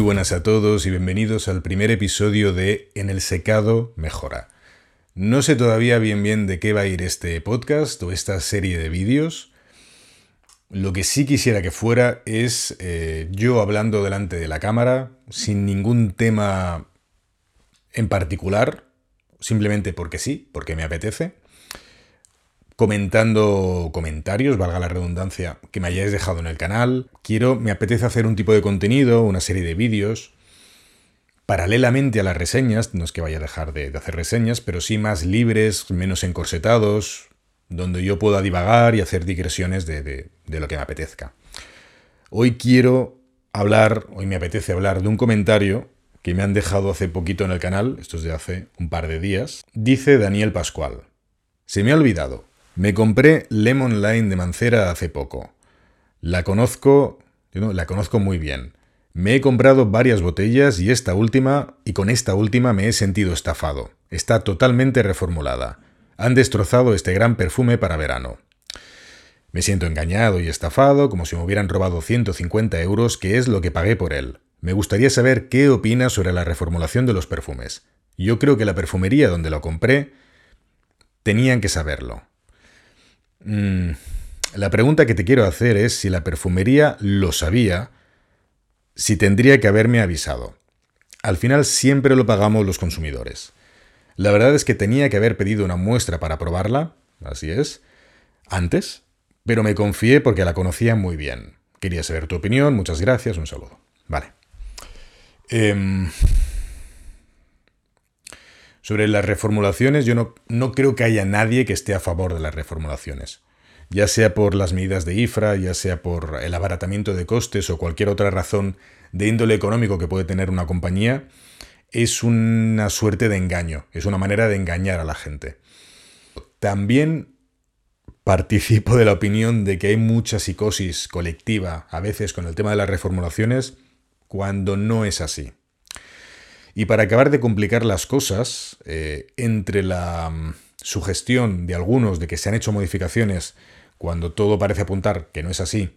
Muy buenas a todos y bienvenidos al primer episodio de En el secado mejora. No sé todavía bien bien de qué va a ir este podcast o esta serie de vídeos. Lo que sí quisiera que fuera es eh, yo hablando delante de la cámara, sin ningún tema en particular, simplemente porque sí, porque me apetece, comentando comentarios, valga la redundancia, que me hayáis dejado en el canal. Quiero, me apetece hacer un tipo de contenido, una serie de vídeos, paralelamente a las reseñas, no es que vaya a dejar de, hacer reseñas, pero sí más libres, menos encorsetados, donde yo pueda divagar y hacer digresiones de, de lo que me apetezca. Hoy quiero hablar, hoy me apetece hablar de un comentario que me han dejado hace poquito en el canal, esto es de hace un par de días. Dice Daniel Pascual. Se me ha olvidado. Me compré Lemon Line de Mancera hace poco. La conozco, la conozco muy bien. Me he comprado varias botellas y esta última, y con esta última me he sentido estafado. Está totalmente reformulada. Han destrozado este gran perfume para verano. Me siento engañado y estafado, como si me hubieran robado 150 euros, que es lo que pagué por él. Me gustaría saber qué opina sobre la reformulación de los perfumes. Yo creo que la perfumería donde lo compré tenían que saberlo. Mm, la pregunta que te quiero hacer es si la perfumería lo sabía, si tendría que haberme avisado. Al final siempre lo pagamos los consumidores. La verdad es que tenía que haber pedido una muestra para probarla, así es, antes, pero me confié porque la conocía muy bien. Quería saber tu opinión, muchas gracias, un saludo. Vale. Em, sobre las reformulaciones, yo no, no, creo que haya nadie que esté a favor de las reformulaciones. Ya sea por las medidas de IFRA, ya sea por el abaratamiento de costes o cualquier otra razón de índole económico que puede tener una compañía, es una suerte de engaño, es una manera de engañar a la gente. También participo de la opinión de que hay mucha psicosis colectiva a veces con el tema de las reformulaciones cuando no es así. Y para acabar de complicar las cosas, eh, entre la mm, sugestión de algunos de que se han hecho modificaciones cuando todo parece apuntar que no es así,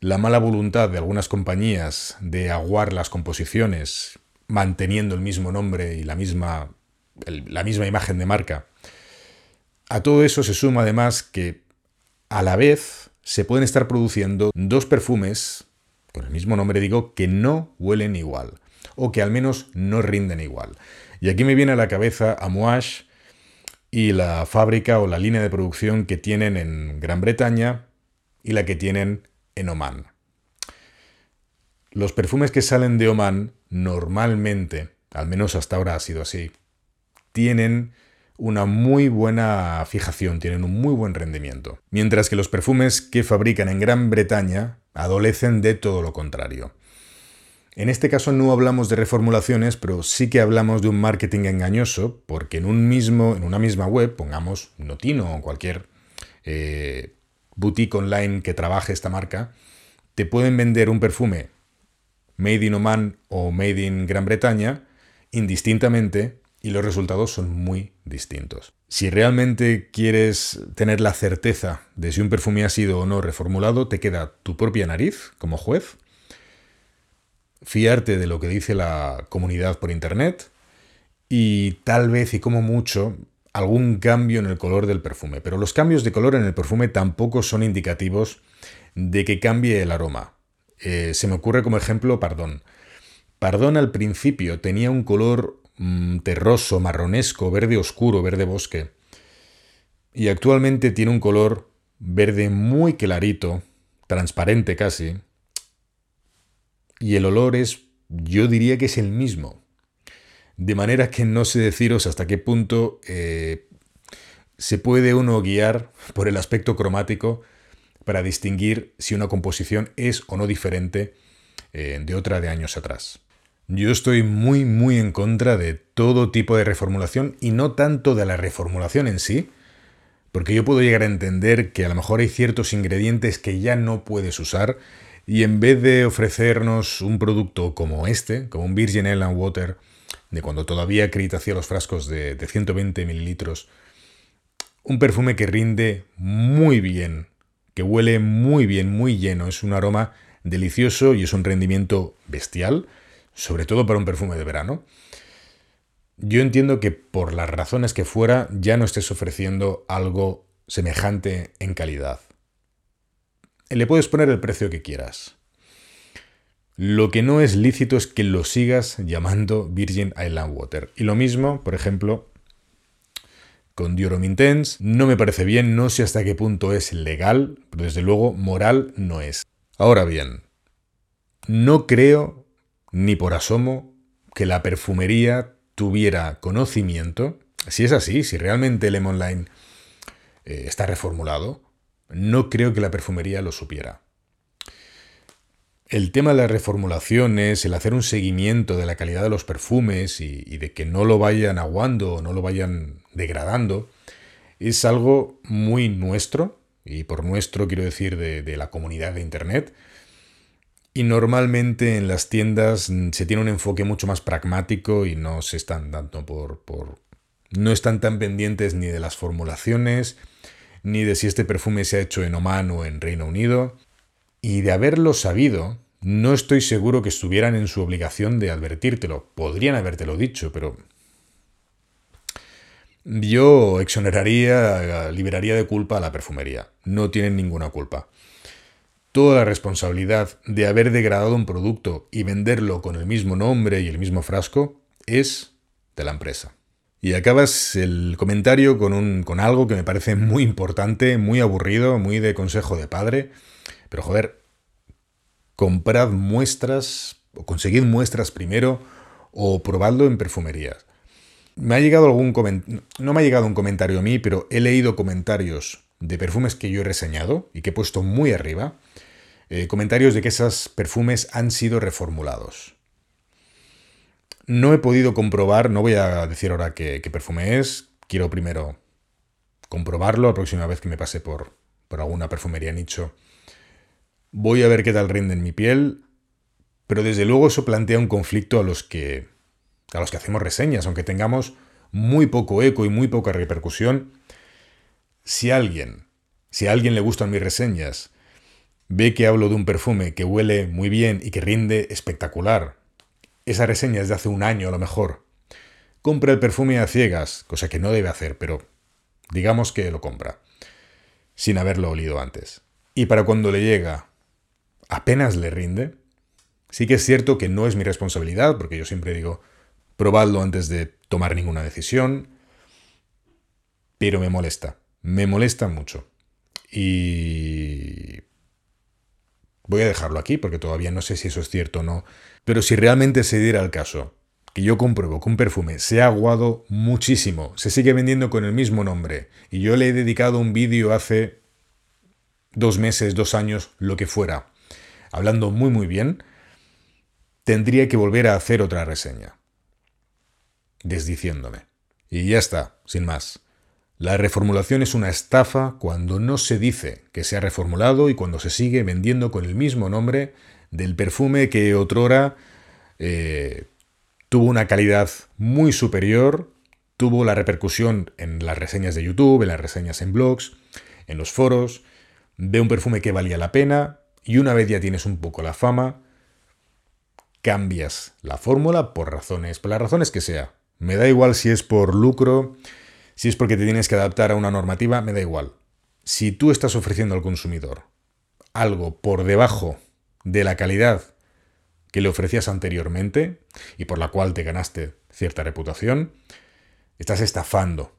la mala voluntad de algunas compañías de aguar las composiciones manteniendo el mismo nombre y la misma, la misma imagen de marca, a todo eso se suma además que a la vez se pueden estar produciendo dos perfumes con el mismo nombre digo, que no huelen igual, o que al menos no rinden igual. Y aquí me viene a la cabeza Amouage y la fábrica o la línea de producción que tienen en Gran Bretaña y la que tienen en Oman. Los perfumes que salen de Oman normalmente, al menos hasta ahora ha sido así, tienen una muy buena fijación, tienen un muy buen rendimiento. Mientras que los perfumes que fabrican en Gran Bretaña adolecen de todo lo contrario. En este caso no hablamos de reformulaciones, pero sí que hablamos de un marketing engañoso, porque en, un mismo, en una misma web, pongamos Notino o cualquier eh, boutique online que trabaje esta marca, te pueden vender un perfume made in Oman o made in Gran Bretaña indistintamente y los resultados son muy distintos. Si realmente quieres tener la certeza de si un perfume ha sido o no reformulado, te queda tu propia nariz como juez, fiarte de lo que dice la comunidad por internet y tal vez y como mucho algún cambio en el color del perfume. Pero los cambios de color en el perfume tampoco son indicativos de que cambie el aroma. Eh, se me ocurre como ejemplo Pardón. Pardón al principio tenía un color Mm, terroso, marronesco, verde oscuro, verde bosque. Y actualmente tiene un color verde muy clarito, transparente casi. Y el olor es, yo diría que es el mismo. De manera que no sé deciros hasta qué punto eh, se puede uno guiar por el aspecto cromático para distinguir si una composición es o no diferente eh, de otra de años atrás. Yo estoy muy, muy en contra de todo tipo de reformulación y no tanto de la reformulación en sí, porque yo puedo llegar a entender que a lo mejor hay ciertos ingredientes que ya no puedes usar y en vez de ofrecernos un producto como este, como un Virgin Island Water, de cuando todavía Crit hacía los frascos de, de 120 mililitros, un perfume que rinde muy bien, que huele muy bien, muy lleno, es un aroma delicioso y es un rendimiento bestial, sobre todo para un perfume de verano. Yo entiendo que por las razones que fuera ya no estés ofreciendo algo semejante en calidad. Le puedes poner el precio que quieras. Lo que no es lícito es que lo sigas llamando Virgin Island Water. Y lo mismo, por ejemplo, con Dior Intense. No me parece bien, no sé hasta qué punto es legal, pero desde luego moral no es. Ahora bien, no creo ni por asomo que la perfumería tuviera conocimiento. Si es así, si realmente el Online eh, está reformulado, no creo que la perfumería lo supiera. El tema de las reformulaciones, el hacer un seguimiento de la calidad de los perfumes y, de que no lo vayan aguando o no lo vayan degradando, es algo muy nuestro, y por nuestro quiero decir de, la comunidad de Internet. Y normalmente en las tiendas se tiene un enfoque mucho más pragmático y no se están dando por, por. no están tan pendientes ni de las formulaciones, ni de si este perfume se ha hecho en Oman o en Reino Unido. Y de haberlo sabido, no estoy seguro que estuvieran en su obligación de advertírtelo. Podrían habértelo dicho, pero yo exoneraría, liberaría de culpa a la perfumería. No tienen ninguna culpa. Toda la responsabilidad de haber degradado un producto y venderlo con el mismo nombre y el mismo frasco es de la empresa. Y acabas el comentario con, un, con algo que me parece muy importante, muy aburrido, muy de consejo de padre. Pero joder, comprad muestras o conseguid muestras primero o probadlo en perfumerías. Me ha llegado algún no me ha llegado un comentario a mí, pero he leído comentarios de perfumes que yo he reseñado y que he puesto muy arriba, eh, comentarios de que esos perfumes han sido reformulados. No he podido comprobar, no voy a decir ahora qué, perfume es, quiero primero comprobarlo la próxima vez que me pase por, por alguna perfumería nicho Voy a ver qué tal rinde en mi piel, pero desde luego eso plantea un conflicto a los que a los que hacemos reseñas, aunque tengamos muy poco eco y muy poca repercusión. Si alguien, si a alguien le gustan mis reseñas, ve que hablo de un perfume que huele muy bien y que rinde espectacular, esa reseña es de hace un año a lo mejor, compra el perfume a ciegas, cosa que no debe hacer, pero digamos que lo compra, sin haberlo olido antes. Y para cuando le llega apenas le rinde. Sí que es cierto que no es mi responsabilidad, porque yo siempre digo, probadlo antes de tomar ninguna decisión, pero me molesta, me molesta mucho. Y voy a dejarlo aquí, porque todavía no sé si eso es cierto o no, pero si realmente se diera el caso, que yo compruebo que un perfume se ha aguado muchísimo, se sigue vendiendo con el mismo nombre, y yo le he dedicado un vídeo hace dos meses, dos años, lo que fuera, hablando muy muy bien, tendría que volver a hacer otra reseña. Desdiciéndome. Y ya está, sin más. La reformulación es una estafa cuando no se dice que se ha reformulado y cuando se sigue vendiendo con el mismo nombre del perfume que otrora eh, tuvo una calidad muy superior, tuvo la repercusión en las reseñas de YouTube, en las reseñas en blogs, en los foros, de un perfume que valía la pena, y una vez ya tienes un poco la fama, cambias la fórmula por razones, por las razones que sea. Me da igual si es por lucro, si es porque te tienes que adaptar a una normativa, me da igual. Si tú estás ofreciendo al consumidor algo por debajo de la calidad que le ofrecías anteriormente y por la cual te ganaste cierta reputación, estás estafando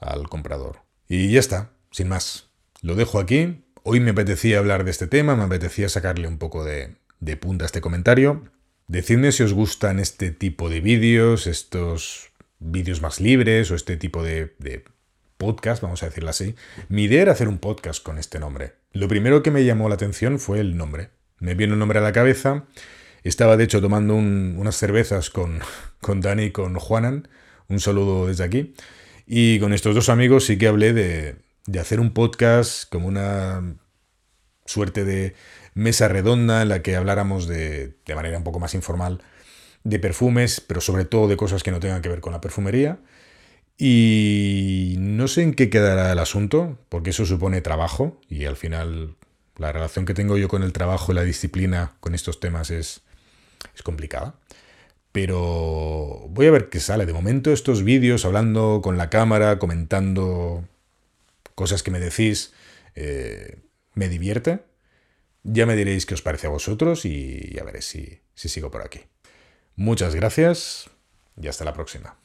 al comprador. Y ya está, sin más. Lo dejo aquí. Hoy me apetecía hablar de este tema, me apetecía sacarle un poco de, punta a este comentario. Decidme si os gustan este tipo de vídeos, estos vídeos más libres o este tipo de, de podcast, vamos a decirlo así. Mi idea era hacer un podcast con este nombre. Lo primero que me llamó la atención fue el nombre. Me vino el nombre a la cabeza. Estaba de hecho tomando unas cervezas con, con Dani y con Juanan. Un saludo desde aquí. Y con estos dos amigos sí que hablé de, de hacer un podcast como una suerte de mesa redonda en la que habláramos de, de manera un poco más informal de perfumes, pero sobre todo de cosas que no tengan que ver con la perfumería. Y no sé en qué quedará el asunto, porque eso supone trabajo y al final La relación que tengo yo con el trabajo y la disciplina con estos temas es, es complicada. Pero voy a ver qué sale. De momento estos vídeos hablando con la cámara, comentando cosas que me decís, eh, me divierte. Ya me diréis qué os parece a vosotros y ya veré si, si sigo por aquí. Muchas gracias y hasta la próxima.